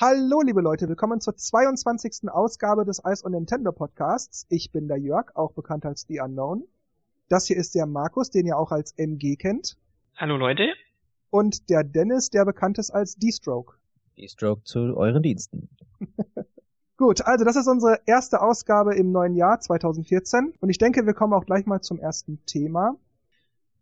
Hallo, liebe Leute, willkommen zur 22. Ausgabe des Ice on Nintendo Podcasts. Ich bin der Jörg, auch bekannt als The Unknown. Das hier ist der Markus, den ihr auch als MG kennt. Hallo Leute. Und der Dennis, der bekannt ist als D-Stroke. D-Stroke zu euren Diensten. Gut, also das ist unsere erste Ausgabe im neuen Jahr 2014 und ich denke, wir kommen auch gleich mal zum ersten Thema.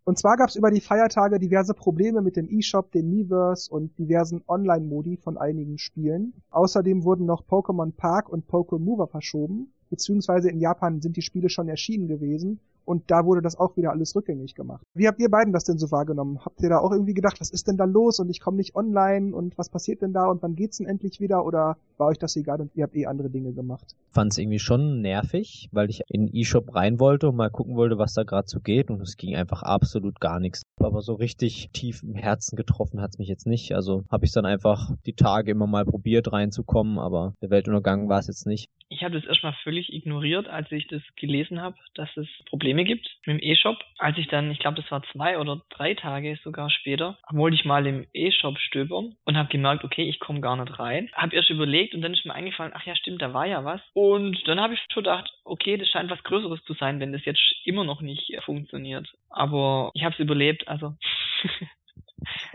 Und zwar gab es über die Feiertage diverse Probleme mit dem eShop, dem Miiverse und diversen Online-Modi von einigen Spielen. Außerdem wurden noch Pokémon Park und Pokémon Mover verschoben, beziehungsweise in Japan sind die Spiele schon erschienen gewesen und da wurde das auch wieder alles rückgängig gemacht. Wie habt ihr beiden das denn so wahrgenommen? Habt ihr da auch irgendwie gedacht, was ist denn da los und ich komme nicht online und was passiert denn da und wann geht's denn endlich wieder oder war euch das egal und ihr habt eh andere Dinge gemacht? Fand es irgendwie schon nervig, weil ich in eShop rein wollte und mal gucken wollte, was da gerade so geht und es ging einfach absolut gar nichts. Aber so richtig tief im Herzen getroffen hat's mich jetzt nicht. Also habe ich dann einfach die Tage immer mal probiert reinzukommen, aber der Weltuntergang war es jetzt nicht. Ich habe das erstmal völlig ignoriert, als ich das gelesen habe, dass es Probleme gibt mit dem E-Shop. Als ich dann, ich glaube, das war zwei oder drei Tage sogar später, wollte ich mal im E-Shop stöbern und habe gemerkt, okay, ich komme gar nicht rein. Habe erst überlegt und dann ist mir eingefallen, ach ja, stimmt, da war ja was. Und dann habe ich schon gedacht, okay, das scheint was Größeres zu sein, wenn das jetzt immer noch nicht funktioniert. Aber ich habe es überlebt, also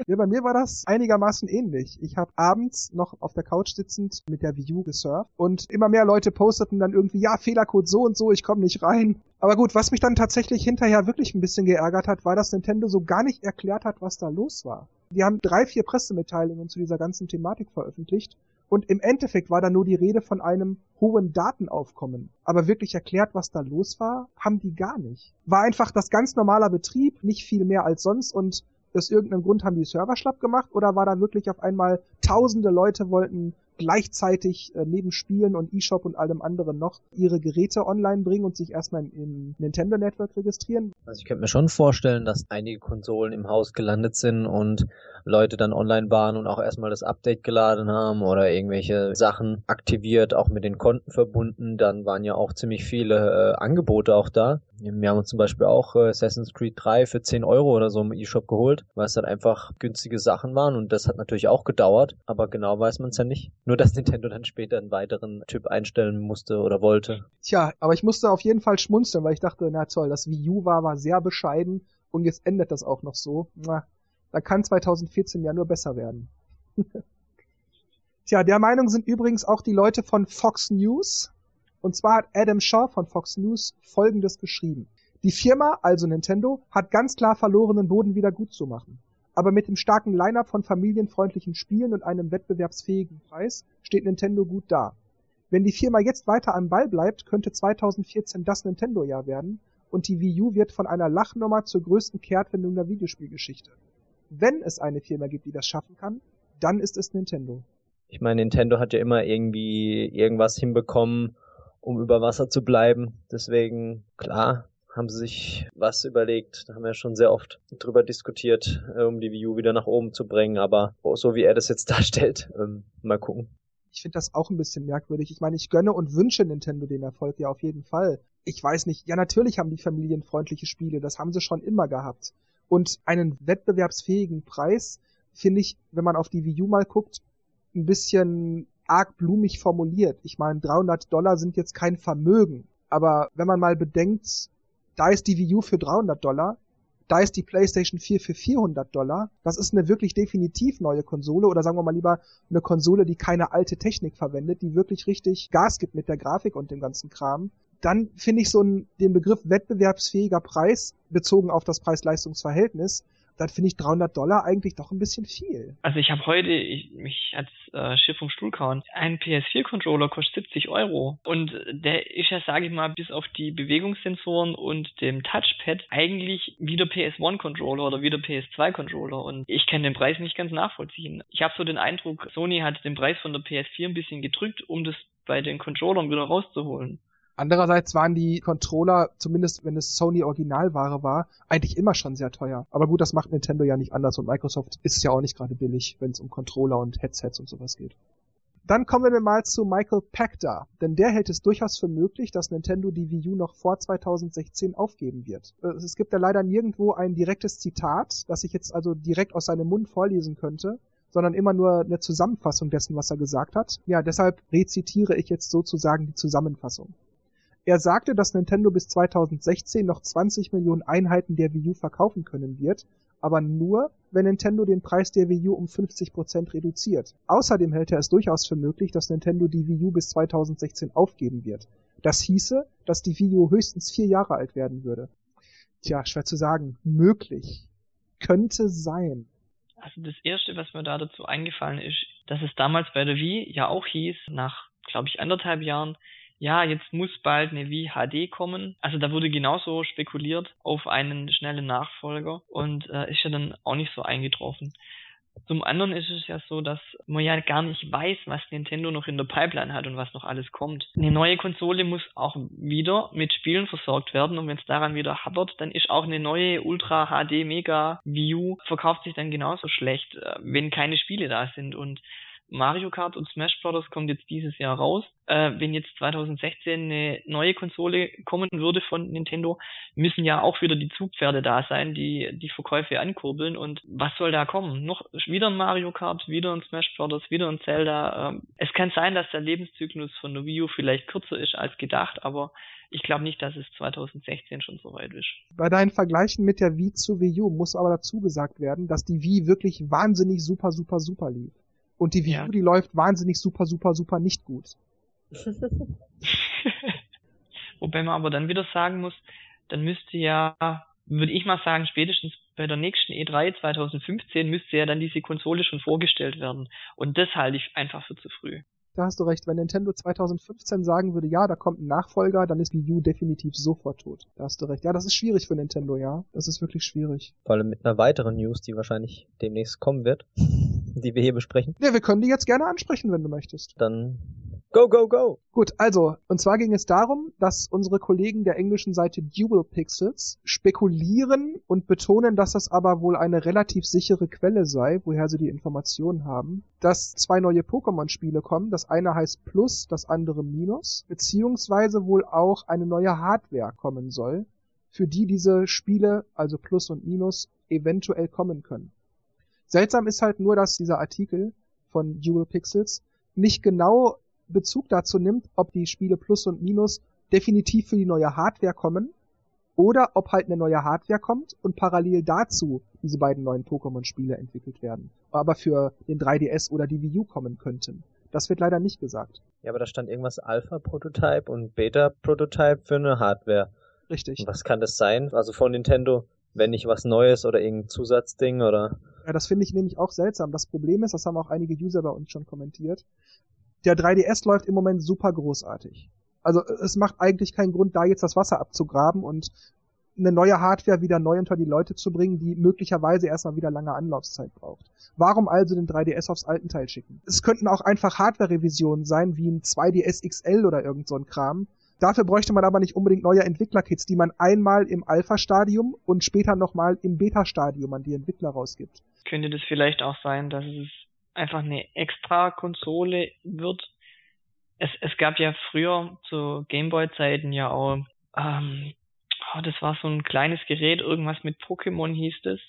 Ja, bei mir war das einigermaßen ähnlich. Ich habe abends noch auf der Couch sitzend mit der Wii U gesurft und immer mehr Leute posteten dann irgendwie, ja, Fehlercode so und so, ich komme nicht rein. Aber gut, was mich dann tatsächlich hinterher wirklich ein bisschen geärgert hat, war, dass Nintendo so gar nicht erklärt hat, was da los war. Die haben drei, vier Pressemitteilungen zu dieser ganzen Thematik veröffentlicht und im Endeffekt war da nur die Rede von einem hohen Datenaufkommen. Aber wirklich erklärt, was da los war, haben die gar nicht. War einfach das ganz normaler Betrieb, nicht viel mehr als sonst und aus irgendeinem Grund haben die Server schlapp gemacht oder war da wirklich auf einmal tausende Leute wollten gleichzeitig äh, neben Spielen und eShop und allem anderen noch ihre Geräte online bringen und sich erstmal im Nintendo Network registrieren? Also ich könnte mir schon vorstellen, dass einige Konsolen im Haus gelandet sind und Leute dann online waren und auch erstmal das Update geladen haben oder irgendwelche Sachen aktiviert, auch mit den Konten verbunden. Dann waren ja auch ziemlich viele äh, Angebote auch da. Wir haben uns zum Beispiel auch äh, Assassin's Creed 3 für 10 Euro oder so im eShop geholt, weil es dann einfach günstige Sachen waren und das hat natürlich auch gedauert, aber genau weiß man es ja nicht. Nur, dass Nintendo dann später einen weiteren Typ einstellen musste oder wollte. Tja, aber ich musste auf jeden Fall schmunzeln, weil ich dachte, na toll, das Wii U war, war sehr bescheiden und jetzt endet das auch noch so. Na, da kann 2014 ja nur besser werden. Tja, der Meinung sind übrigens auch die Leute von Fox News. Und zwar hat Adam Shaw von Fox News Folgendes geschrieben. Die Firma, also Nintendo, hat ganz klar verlorenen Boden wieder gut zu machen. Aber mit dem starken Line-up von familienfreundlichen Spielen und einem wettbewerbsfähigen Preis steht Nintendo gut da. Wenn die Firma jetzt weiter am Ball bleibt, könnte 2014 das Nintendo-Jahr werden und die Wii U wird von einer Lachnummer zur größten Kehrtwendung der Videospielgeschichte wenn es eine Firma gibt, die das schaffen kann, dann ist es Nintendo. Ich meine, Nintendo hat ja immer irgendwie irgendwas hinbekommen, um über Wasser zu bleiben. Deswegen, klar, haben sie sich was überlegt. Da haben wir schon sehr oft drüber diskutiert, äh, um die Wii U wieder nach oben zu bringen. Aber so wie er das jetzt darstellt, ähm, mal gucken. Ich finde das auch ein bisschen merkwürdig. Ich meine, ich gönne und wünsche Nintendo den Erfolg ja auf jeden Fall. Ich weiß nicht, ja natürlich haben die familienfreundliche Spiele, das haben sie schon immer gehabt. Und einen wettbewerbsfähigen Preis finde ich, wenn man auf die Wii U mal guckt, ein bisschen arg blumig formuliert. Ich meine, 300 Dollar sind jetzt kein Vermögen. Aber wenn man mal bedenkt, da ist die Wii U für 300 Dollar, da ist die PlayStation 4 für 400 Dollar. Das ist eine wirklich definitiv neue Konsole oder sagen wir mal lieber eine Konsole, die keine alte Technik verwendet, die wirklich richtig Gas gibt mit der Grafik und dem ganzen Kram dann finde ich so einen, den Begriff wettbewerbsfähiger Preis bezogen auf das Preis-Leistungs-Verhältnis, dann finde ich 300 Dollar eigentlich doch ein bisschen viel. Also ich habe heute, ich, mich als äh, Schiff vom Stuhl kauen, ein PS4-Controller kostet 70 Euro und der ist ja, sage ich mal, bis auf die Bewegungssensoren und dem Touchpad eigentlich wieder PS1-Controller oder wieder PS2-Controller und ich kann den Preis nicht ganz nachvollziehen. Ich habe so den Eindruck, Sony hat den Preis von der PS4 ein bisschen gedrückt, um das bei den Controllern wieder rauszuholen. Andererseits waren die Controller, zumindest wenn es Sony Originalware war, eigentlich immer schon sehr teuer. Aber gut, das macht Nintendo ja nicht anders und Microsoft ist ja auch nicht gerade billig, wenn es um Controller und Headsets und sowas geht. Dann kommen wir mal zu Michael Pachter, denn der hält es durchaus für möglich, dass Nintendo die Wii U noch vor 2016 aufgeben wird. Äh, es gibt ja leider nirgendwo ein direktes Zitat, das ich jetzt also direkt aus seinem Mund vorlesen könnte, sondern immer nur eine Zusammenfassung dessen, was er gesagt hat. Ja, deshalb rezitiere ich jetzt sozusagen die Zusammenfassung. Er sagte, dass Nintendo bis 2016 noch 20 Millionen Einheiten der Wii U verkaufen können wird, aber nur, wenn Nintendo den Preis der Wii U um 50% reduziert. Außerdem hält er es durchaus für möglich, dass Nintendo die Wii U bis 2016 aufgeben wird. Das hieße, dass die Wii U höchstens vier Jahre alt werden würde. Tja, schwer zu sagen. Möglich. Könnte sein. Also das Erste, was mir da dazu eingefallen ist, dass es damals bei der Wii ja auch hieß, nach, glaube ich, anderthalb Jahren, ja, jetzt muss bald eine Wii HD kommen. Also da wurde genauso spekuliert auf einen schnellen Nachfolger und äh, ist ja dann auch nicht so eingetroffen. Zum anderen ist es ja so, dass man ja gar nicht weiß, was Nintendo noch in der Pipeline hat und was noch alles kommt. Eine neue Konsole muss auch wieder mit Spielen versorgt werden und wenn es daran wieder hapert, dann ist auch eine neue Ultra HD Mega Wii U verkauft sich dann genauso schlecht, äh, wenn keine Spiele da sind und Mario Kart und Smash Bros. kommt jetzt dieses Jahr raus. Äh, wenn jetzt 2016 eine neue Konsole kommen würde von Nintendo, müssen ja auch wieder die Zugpferde da sein, die die Verkäufe ankurbeln. Und was soll da kommen? Noch wieder ein Mario Kart, wieder ein Smash Bros., wieder ein Zelda. Ähm, es kann sein, dass der Lebenszyklus von der Wii U vielleicht kürzer ist als gedacht, aber ich glaube nicht, dass es 2016 schon so weit ist. Bei deinen Vergleichen mit der Wii zu Wii U muss aber dazu gesagt werden, dass die Wii wirklich wahnsinnig super, super, super lief. Und die Wii U, ja. die läuft wahnsinnig super, super, super nicht gut. Wobei man aber dann wieder sagen muss, dann müsste ja, würde ich mal sagen, spätestens bei der nächsten E3 2015 müsste ja dann diese Konsole schon vorgestellt werden. Und das halte ich einfach für zu früh da hast du recht. Wenn Nintendo 2015 sagen würde, ja, da kommt ein Nachfolger, dann ist Wii U definitiv sofort tot. Da hast du recht. Ja, das ist schwierig für Nintendo, ja. Das ist wirklich schwierig. Vor allem mit einer weiteren News, die wahrscheinlich demnächst kommen wird, die wir hier besprechen. Ja, wir können die jetzt gerne ansprechen, wenn du möchtest. Dann Go, go, go! Gut, also, und zwar ging es darum, dass unsere Kollegen der englischen Seite Dual Pixels spekulieren und betonen, dass das aber wohl eine relativ sichere Quelle sei, woher sie die Informationen haben, dass zwei neue Pokémon-Spiele kommen. Das eine heißt Plus, das andere Minus, beziehungsweise wohl auch eine neue Hardware kommen soll, für die diese Spiele, also Plus und Minus, eventuell kommen können. Seltsam ist halt nur, dass dieser Artikel von Dual Pixels nicht genau Bezug dazu nimmt, ob die Spiele Plus und Minus definitiv für die neue Hardware kommen oder ob halt eine neue Hardware kommt und parallel dazu diese beiden neuen Pokémon-Spiele entwickelt werden, aber für den 3DS oder die Wii U kommen könnten. Das wird leider nicht gesagt. Ja, aber da stand irgendwas Alpha-Prototype und Beta-Prototype für eine Hardware. Richtig. Und was kann das sein? Also von Nintendo, wenn nicht was Neues oder irgendein Zusatzding oder? Ja, das finde ich nämlich auch seltsam. Das Problem ist, das haben auch einige User bei uns schon kommentiert, der 3DS läuft im Moment super großartig. Also es macht eigentlich keinen Grund, da jetzt das Wasser abzugraben und eine neue Hardware wieder neu unter die Leute zu bringen, die möglicherweise erstmal wieder lange Anlaufzeit braucht. Warum also den 3DS aufs alten Teil schicken? Es könnten auch einfach Hardware-Revisionen sein, wie ein 2DS XL oder irgend so ein Kram. Dafür bräuchte man aber nicht unbedingt neue Entwicklerkits, die man einmal im Alpha-Stadium und später nochmal im Beta-Stadium an die Entwickler rausgibt. Könnte das vielleicht auch sein, dass es einfach eine extra Konsole wird. Es, es gab ja früher zu Gameboy-Zeiten ja auch, ähm, oh, das war so ein kleines Gerät, irgendwas mit Pokémon hieß es.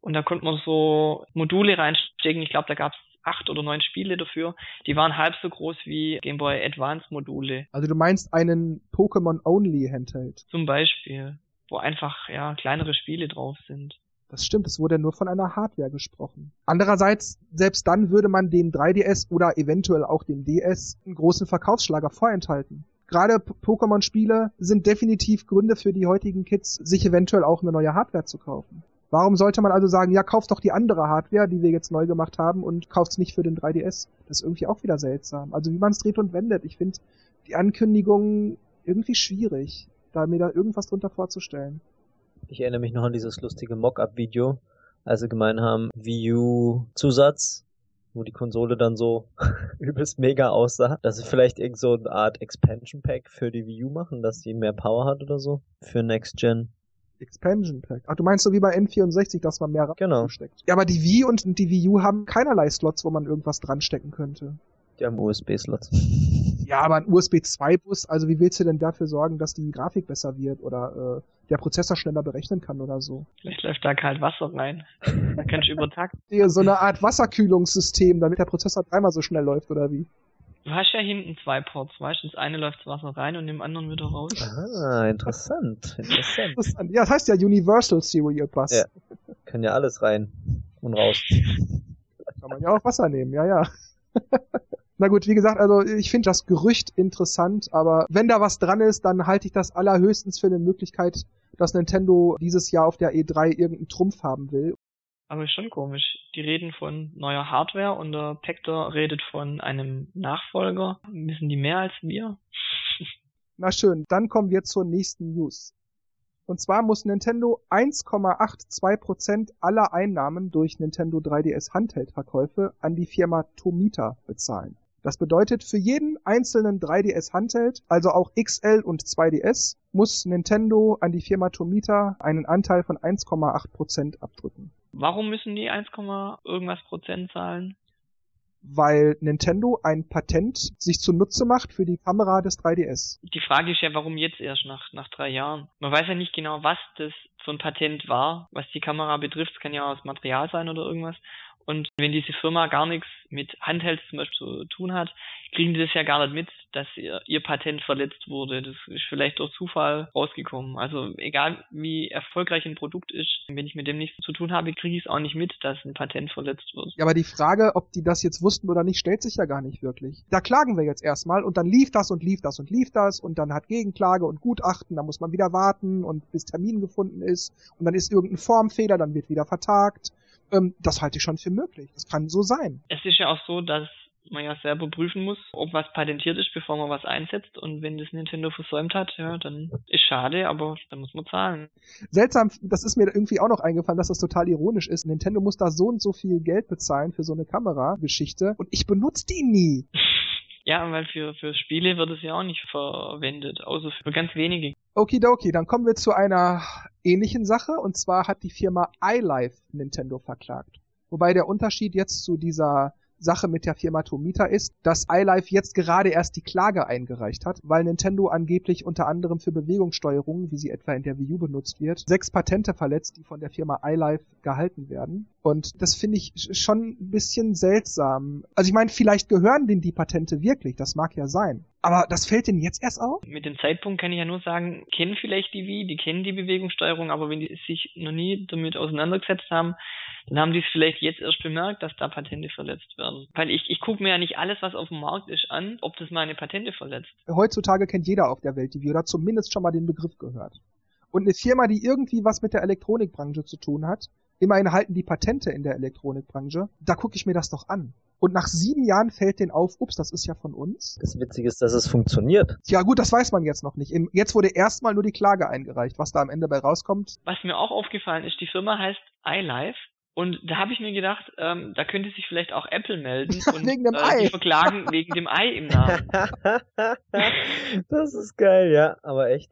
Und da konnte man so Module reinstecken. Ich glaube, da gab es acht oder neun Spiele dafür. Die waren halb so groß wie Game Boy Advance Module. Also du meinst einen Pokémon Only Handheld? Zum Beispiel, wo einfach ja kleinere Spiele drauf sind. Das stimmt, es wurde nur von einer Hardware gesprochen. Andererseits, selbst dann würde man dem 3DS oder eventuell auch dem DS einen großen Verkaufsschlager vorenthalten. Gerade Pokémon-Spiele sind definitiv Gründe für die heutigen Kids, sich eventuell auch eine neue Hardware zu kaufen. Warum sollte man also sagen, ja, kauft doch die andere Hardware, die wir jetzt neu gemacht haben und kauft's nicht für den 3DS? Das ist irgendwie auch wieder seltsam. Also wie man es dreht und wendet. Ich finde die Ankündigung irgendwie schwierig, da mir da irgendwas drunter vorzustellen. Ich erinnere mich noch an dieses lustige Mock-up-Video, als sie gemeint haben, Wii U Zusatz, wo die Konsole dann so übelst mega aussah, dass sie vielleicht irgend so eine Art Expansion Pack für die Wii U machen, dass sie mehr Power hat oder so für Next Gen. Expansion Pack. Ach, du meinst so wie bei N64, dass man mehr genau. steckt. Ja, aber die Wii und die Wii U haben keinerlei Slots, wo man irgendwas dran stecken könnte. Die haben USB-Slots. Ja, aber ein USB 2-Bus, also wie willst du denn dafür sorgen, dass die Grafik besser wird oder äh, der Prozessor schneller berechnen kann oder so. Vielleicht läuft da kalt Wasser rein. Da kannst du übertakten. So eine Art Wasserkühlungssystem, damit der Prozessor dreimal so schnell läuft, oder wie? Du hast ja hinten zwei Ports, weißt du? Das eine läuft das Wasser rein und dem anderen wieder raus. Ah, interessant, interessant. Interessant. Ja, das heißt ja Universal Serial Bus. Ja. Kann ja alles rein und raus. Kann man ja auch Wasser nehmen, ja, ja. Na gut, wie gesagt, also ich finde das Gerücht interessant, aber wenn da was dran ist, dann halte ich das allerhöchstens für eine Möglichkeit, dass Nintendo dieses Jahr auf der E3 irgendeinen Trumpf haben will. Aber ist schon komisch. Die reden von neuer Hardware und der Pector redet von einem Nachfolger. Wissen die mehr als wir? Na schön, dann kommen wir zur nächsten News. Und zwar muss Nintendo 1,82% aller Einnahmen durch Nintendo 3DS Handheld-Verkäufe an die Firma Tomita bezahlen. Das bedeutet, für jeden einzelnen 3DS Handheld, also auch XL und 2DS, muss Nintendo an die Firma Tomita einen Anteil von 1,8% abdrücken. Warum müssen die 1, irgendwas Prozent zahlen? Weil Nintendo ein Patent sich zunutze macht für die Kamera des 3DS. Die Frage ist ja, warum jetzt erst nach, nach drei Jahren? Man weiß ja nicht genau, was das für ein Patent war, was die Kamera betrifft. Es kann ja aus Material sein oder irgendwas. Und wenn diese Firma gar nichts mit Handhelds zum Beispiel zu tun hat, kriegen die das ja gar nicht mit, dass ihr, ihr Patent verletzt wurde. Das ist vielleicht durch Zufall rausgekommen. Also egal wie erfolgreich ein Produkt ist, wenn ich mit dem nichts zu tun habe, kriege ich es auch nicht mit, dass ein Patent verletzt wird. Ja, aber die Frage, ob die das jetzt wussten oder nicht, stellt sich ja gar nicht wirklich. Da klagen wir jetzt erstmal und dann lief das und lief das und lief das und dann hat Gegenklage und Gutachten, da muss man wieder warten und bis Termin gefunden ist und dann ist irgendein Formfehler, dann wird wieder vertagt ähm, das halte ich schon für möglich. Das kann so sein. Es ist ja auch so, dass man ja selber prüfen muss, ob was patentiert ist, bevor man was einsetzt. Und wenn das Nintendo versäumt hat, ja, dann ist schade, aber dann muss man zahlen. Seltsam, das ist mir irgendwie auch noch eingefallen, dass das total ironisch ist. Nintendo muss da so und so viel Geld bezahlen für so eine Kamerageschichte und ich benutze die nie. Ja, weil für, für Spiele wird es ja auch nicht verwendet, außer für ganz wenige. Okidoki, dann kommen wir zu einer ähnlichen Sache und zwar hat die Firma iLife Nintendo verklagt. Wobei der Unterschied jetzt zu dieser Sache mit der Firma Tomita ist, dass iLife jetzt gerade erst die Klage eingereicht hat, weil Nintendo angeblich unter anderem für Bewegungssteuerung, wie sie etwa in der Wii U benutzt wird, sechs Patente verletzt, die von der Firma iLife gehalten werden. Und das finde ich schon ein bisschen seltsam. Also ich meine, vielleicht gehören denen die Patente wirklich, das mag ja sein. Aber das fällt denen jetzt erst auf? Mit dem Zeitpunkt kann ich ja nur sagen, kennen vielleicht die Wii, die kennen die Bewegungssteuerung, aber wenn die sich noch nie damit auseinandergesetzt haben, dann haben die es vielleicht jetzt erst bemerkt, dass da Patente verletzt werden. Weil ich, ich gucke mir ja nicht alles, was auf dem Markt ist, an, ob das meine Patente verletzt. Heutzutage kennt jeder auf der Welt die oder zumindest schon mal den Begriff gehört. Und eine Firma, die irgendwie was mit der Elektronikbranche zu tun hat, immerhin halten die Patente in der Elektronikbranche, da gucke ich mir das doch an. Und nach sieben Jahren fällt denen auf, ups, das ist ja von uns. Das Witzige ist, dass es funktioniert. Ja gut, das weiß man jetzt noch nicht. Jetzt wurde erstmal nur die Klage eingereicht. Was da am Ende bei rauskommt. Was mir auch aufgefallen ist, die Firma heißt iLife. Und da habe ich mir gedacht, ähm, da könnte sich vielleicht auch Apple melden und wegen dem äh, Ei. die verklagen wegen dem Ei im Namen. das ist geil, ja, aber echt.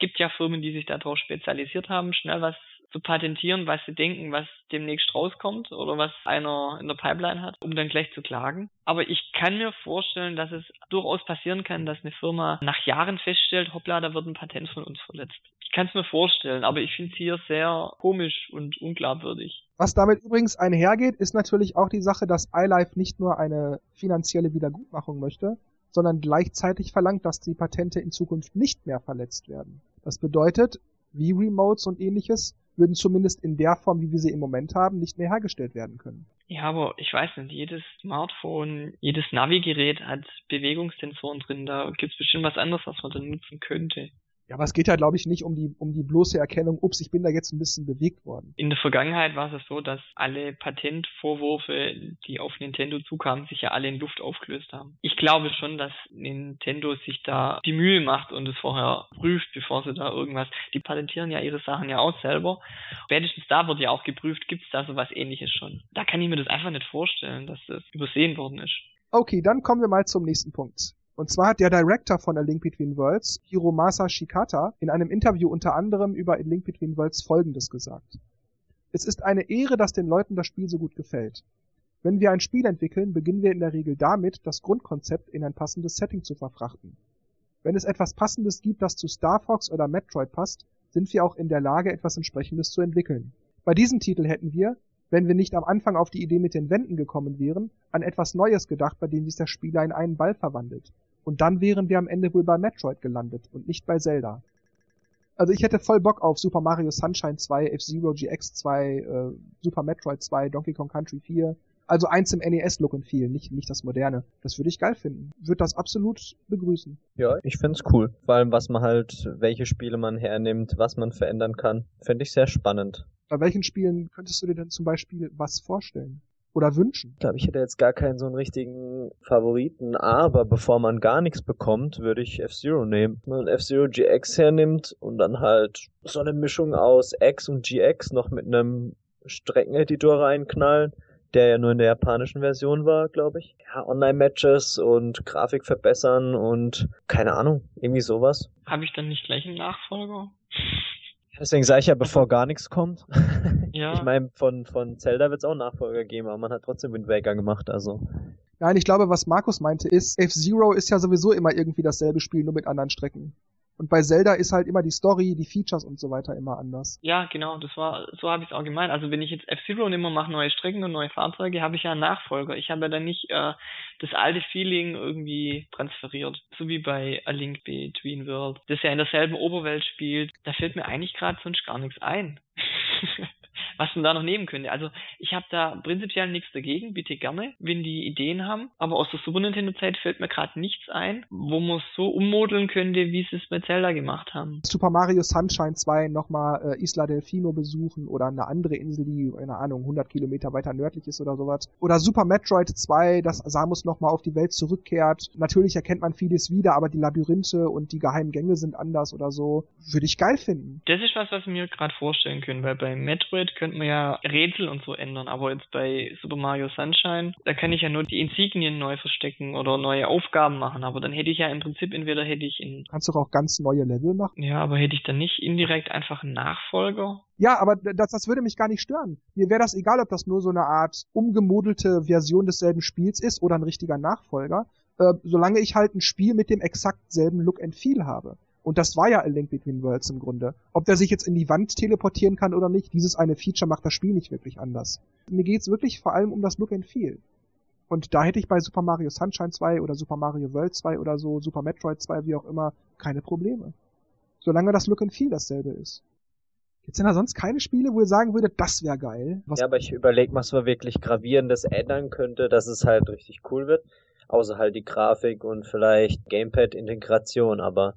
Gibt ja Firmen, die sich darauf spezialisiert haben, schnell was zu patentieren, was sie denken, was demnächst rauskommt oder was einer in der Pipeline hat, um dann gleich zu klagen. Aber ich kann mir vorstellen, dass es durchaus passieren kann, dass eine Firma nach Jahren feststellt, hoppla, da wird ein Patent von uns verletzt. Ich kann es mir vorstellen, aber ich finde es hier sehr komisch und unglaubwürdig. Was damit übrigens einhergeht, ist natürlich auch die Sache, dass iLife nicht nur eine finanzielle Wiedergutmachung möchte, sondern gleichzeitig verlangt, dass die Patente in Zukunft nicht mehr verletzt werden. Das bedeutet, wie Remotes und ähnliches würden zumindest in der Form, wie wir sie im Moment haben, nicht mehr hergestellt werden können. Ja, aber ich weiß nicht, jedes Smartphone, jedes Navigerät hat Bewegungssensoren drin, da gibt es bestimmt was anderes, was man dann nutzen könnte. Ja, aber es geht ja, glaube ich, nicht um die, um die bloße Erkennung, ups, ich bin da jetzt ein bisschen bewegt worden. In der Vergangenheit war es so, dass alle Patentvorwürfe, die auf Nintendo zukamen, sich ja alle in Luft aufgelöst haben. Ich glaube schon, dass Nintendo sich da die Mühe macht und es vorher prüft, bevor sie da irgendwas, die patentieren ja ihre Sachen ja auch selber. Spätestens da wird ja auch geprüft, gibt es da so was ähnliches schon. Da kann ich mir das einfach nicht vorstellen, dass das übersehen worden ist. Okay, dann kommen wir mal zum nächsten Punkt. Und zwar hat der Director von A Link Between Worlds, Hiromasa Shikata, in einem Interview unter anderem über A Link Between Worlds folgendes gesagt. Es ist eine Ehre, dass den Leuten das Spiel so gut gefällt. Wenn wir ein Spiel entwickeln, beginnen wir in der Regel damit, das Grundkonzept in ein passendes Setting zu verfrachten. Wenn es etwas Passendes gibt, das zu Star Fox oder Metroid passt, sind wir auch in der Lage, etwas entsprechendes zu entwickeln. Bei diesem Titel hätten wir, wenn wir nicht am Anfang auf die Idee mit den Wänden gekommen wären, an etwas Neues gedacht, bei dem sich der Spieler in einen Ball verwandelt. Und dann wären wir am Ende wohl bei Metroid gelandet und nicht bei Zelda. Also ich hätte voll Bock auf Super Mario Sunshine 2, F-Zero GX 2, äh, Super Metroid 2, Donkey Kong Country 4. Also eins im NES-Look und Feel, nicht, nicht das moderne. Das würde ich geil finden. Würde das absolut begrüßen. Ja, ich find's cool. Vor allem, was man halt, welche Spiele man hernimmt, was man verändern kann. Finde ich sehr spannend. Bei welchen Spielen könntest du dir denn zum Beispiel was vorstellen? Oder wünschen? Ich glaube, ich hätte jetzt gar keinen so einen richtigen Favoriten, aber bevor man gar nichts bekommt, würde ich F-Zero nehmen. Wenn man F-Zero GX hernimmt und dann halt so eine Mischung aus X und GX noch mit einem Streckeneditor reinknallen, der ja nur in der japanischen Version war, glaube ich. Ja, Online-Matches und Grafik verbessern und keine Ahnung, irgendwie sowas. Habe ich dann nicht gleich einen Nachfolger? Deswegen sage ich ja, bevor gar nichts kommt. Ja. Ich meine, von, von Zelda wird es auch Nachfolger geben, aber man hat trotzdem Wind Waker gemacht, also. Nein, ich glaube, was Markus meinte ist, F-Zero ist ja sowieso immer irgendwie dasselbe Spiel, nur mit anderen Strecken. Und bei Zelda ist halt immer die Story, die Features und so weiter immer anders. Ja, genau, das war, so habe ich es auch gemeint. Also wenn ich jetzt F-Zero nehme und mache neue Strecken und neue Fahrzeuge, habe ich ja einen Nachfolger. Ich habe ja dann nicht äh, das alte Feeling irgendwie transferiert. So wie bei A Link Between Worlds, das ja in derselben Oberwelt spielt. Da fällt mir eigentlich gerade sonst gar nichts ein. was man da noch nehmen könnte. Also ich habe da prinzipiell nichts dagegen, bitte gerne, wenn die Ideen haben. Aber aus der Super Nintendo-Zeit fällt mir gerade nichts ein, wo man es so ummodeln könnte, wie sie es bei Zelda gemacht haben. Super Mario Sunshine 2 nochmal äh, Isla Delfino besuchen oder eine andere Insel, die, keine Ahnung, 100 Kilometer weiter nördlich ist oder sowas. Oder Super Metroid 2, dass Samus nochmal auf die Welt zurückkehrt. Natürlich erkennt man vieles wieder, aber die Labyrinthe und die geheimen Gänge sind anders oder so. Würde ich geil finden. Das ist was, was wir mir gerade vorstellen können, weil bei Metroid könnte man ja Rätsel und so ändern, aber jetzt bei Super Mario Sunshine, da kann ich ja nur die Insignien neu verstecken oder neue Aufgaben machen, aber dann hätte ich ja im Prinzip entweder hätte ich in Kannst du auch ganz neue Level machen? Ja, aber hätte ich dann nicht indirekt einfach einen Nachfolger? Ja, aber das, das würde mich gar nicht stören. Mir wäre das egal, ob das nur so eine Art umgemodelte Version desselben Spiels ist oder ein richtiger Nachfolger, äh, solange ich halt ein Spiel mit dem exakt selben Look and Feel habe. Und das war ja A Link Between Worlds im Grunde. Ob der sich jetzt in die Wand teleportieren kann oder nicht, dieses eine Feature macht das Spiel nicht wirklich anders. Mir geht's wirklich vor allem um das Look and Feel. Und da hätte ich bei Super Mario Sunshine 2 oder Super Mario World 2 oder so, Super Metroid 2, wie auch immer, keine Probleme. Solange das Look and Feel dasselbe ist. Gibt's denn da sonst keine Spiele, wo ihr sagen würdet, das wäre geil? Was ja, aber ich überlege, was man wirklich Gravierendes ändern könnte, dass es halt richtig cool wird. Außer halt die Grafik und vielleicht Gamepad-Integration, aber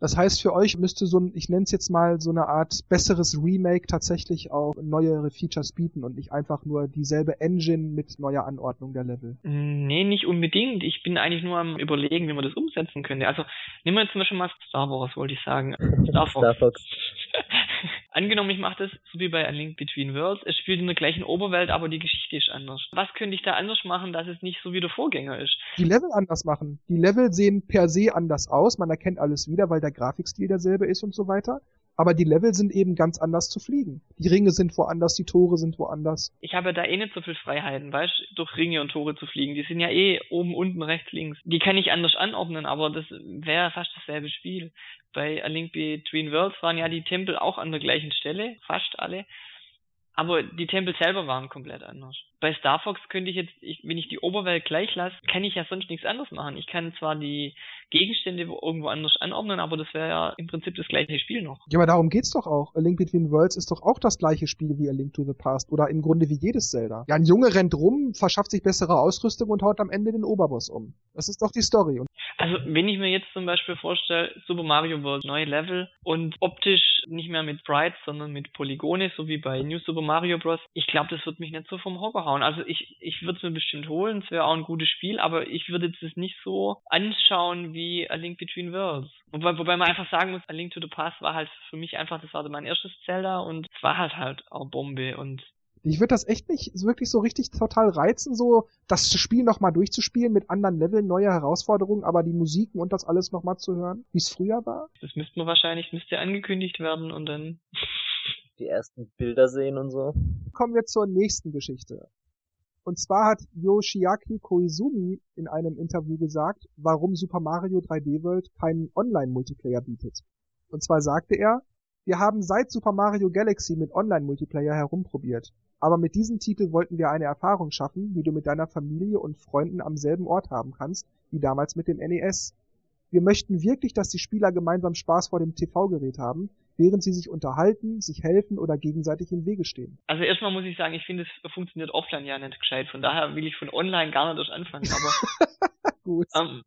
das heißt, für euch müsste so ein, ich nenne es jetzt mal so eine Art besseres Remake tatsächlich auch neuere Features bieten und nicht einfach nur dieselbe Engine mit neuer Anordnung der Level. Nee, nicht unbedingt. Ich bin eigentlich nur am überlegen, wie man das umsetzen könnte. Also nehmen wir jetzt zum Beispiel mal Star Wars, wollte ich sagen. Star Fox. Star Fox. Angenommen, ich mache das so wie bei A Link Between Worlds. Es spielt in der gleichen Oberwelt, aber die Geschichte ist anders. Was könnte ich da anders machen, dass es nicht so wie der Vorgänger ist? Die Level anders machen. Die Level sehen per se anders aus. Man erkennt alles wieder, weil der Grafikstil derselbe ist und so weiter aber die Level sind eben ganz anders zu fliegen. Die Ringe sind woanders, die Tore sind woanders. Ich habe da eh nicht so viel Freiheiten, weißt durch Ringe und Tore zu fliegen. Die sind ja eh oben, unten, rechts, links. Die kann ich anders anordnen, aber das wäre fast dasselbe Spiel. Bei A Link Between Worlds waren ja die Tempel auch an der gleichen Stelle, fast alle. Aber die Tempel selber waren komplett anders. Bei Star Fox könnte ich jetzt, ich, wenn ich die Oberwelt gleich lasse, kann ich ja sonst nichts anderes machen. Ich kann zwar die Gegenstände irgendwo anders anordnen, aber das wäre ja im Prinzip das gleiche Spiel noch. Ja, aber darum geht's doch auch. A Link Between Worlds ist doch auch das gleiche Spiel wie A Link to the Past oder im Grunde wie jedes Zelda. Ja, ein Junge rennt rum, verschafft sich bessere Ausrüstung und haut am Ende den Oberboss um. Das ist doch die Story. Und also, wenn ich mir jetzt zum Beispiel vorstelle, Super Mario World, neue Level und optisch nicht mehr mit Sprites, sondern mit Polygone, so wie bei New Super Mario Bros. Ich glaube, das wird mich nicht so vom Hocker hauen. Also ich, ich würde es mir bestimmt holen, es wäre auch ein gutes Spiel, aber ich würde es nicht so anschauen wie A Link Between Worlds. Wobei, wobei man einfach sagen muss, A Link to the Past war halt für mich einfach, das war mein erstes Zelda und es war halt halt auch Bombe und ich würde das echt nicht wirklich so richtig total reizen, so das Spiel nochmal durchzuspielen mit anderen Leveln, neue Herausforderungen, aber die Musiken und das alles nochmal zu hören, wie es früher war. Das müsste man wahrscheinlich, müsste angekündigt werden und dann die ersten Bilder sehen und so. Kommen wir zur nächsten Geschichte. Und zwar hat Yoshiaki Koizumi in einem Interview gesagt, warum Super Mario 3D World keinen Online-Multiplayer bietet. Und zwar sagte er, Wir haben seit Super Mario Galaxy mit Online-Multiplayer herumprobiert. Aber mit diesem Titel wollten wir eine Erfahrung schaffen, die du mit deiner Familie und Freunden am selben Ort haben kannst, wie damals mit dem NES. Wir möchten wirklich, dass die Spieler gemeinsam Spaß vor dem TV-Gerät haben, während sie sich unterhalten, sich helfen oder gegenseitig im Wege stehen. Also erstmal muss ich sagen, ich finde, es funktioniert offline ja nicht gescheit. Von daher will ich von online gar nicht erst anfangen. Aber Gut. ähm,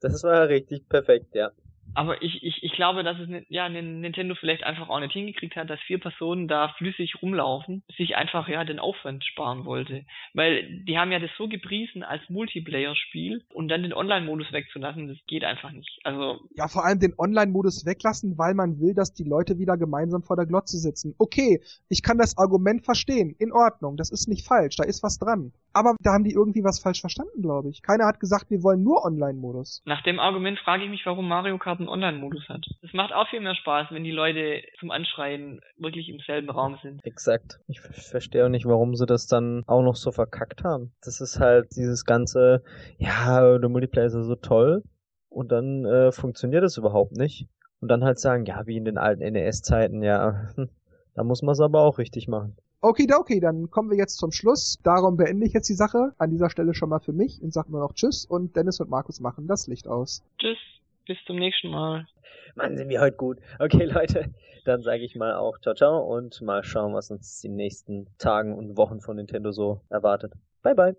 Das war richtig perfekt, ja. Aber ich, ich, ich glaube, dass es ja Nintendo vielleicht einfach auch nicht hingekriegt hat, dass vier Personen da flüssig rumlaufen, sich einfach ja den Aufwand sparen wollte. Weil die haben ja das so gepriesen als Multiplayer-Spiel und dann den Online-Modus wegzulassen, das geht einfach nicht. Also Ja, vor allem den Online-Modus weglassen, weil man will, dass die Leute wieder gemeinsam vor der Glotze sitzen. Okay, ich kann das Argument verstehen. In Ordnung, das ist nicht falsch, da ist was dran. Aber da haben die irgendwie was falsch verstanden, glaube ich. Keiner hat gesagt, wir wollen nur Online-Modus. nach dem Argument frage ich mich, warum Mario Kart einen Online-Modus hat. Das macht auch viel mehr Spaß, wenn die Leute zum Anschreien wirklich im selben Raum sind. Exakt. Ich ver- verstehe auch nicht, warum sie das dann auch noch so verkackt haben. Das ist halt dieses ganze, ja, der Multiplayer ist ja so toll und dann äh, funktioniert es überhaupt nicht. Und dann halt sagen, ja, wie in den alten NES-Zeiten, ja, hm, da muss man es aber auch richtig machen. Okidoki, dann kommen wir jetzt zum Schluss. Darum beende ich jetzt die Sache. An dieser Stelle schon mal für mich und sage nur noch Tschüss und Dennis und Markus machen das Licht aus. Tschüss, bis zum nächsten Mal. Mann, sind wir heute gut. Okay, Leute, dann sage ich mal auch ciao, ciao und mal schauen, was uns die nächsten Tagen und Wochen von Nintendo so erwartet. Bye, bye.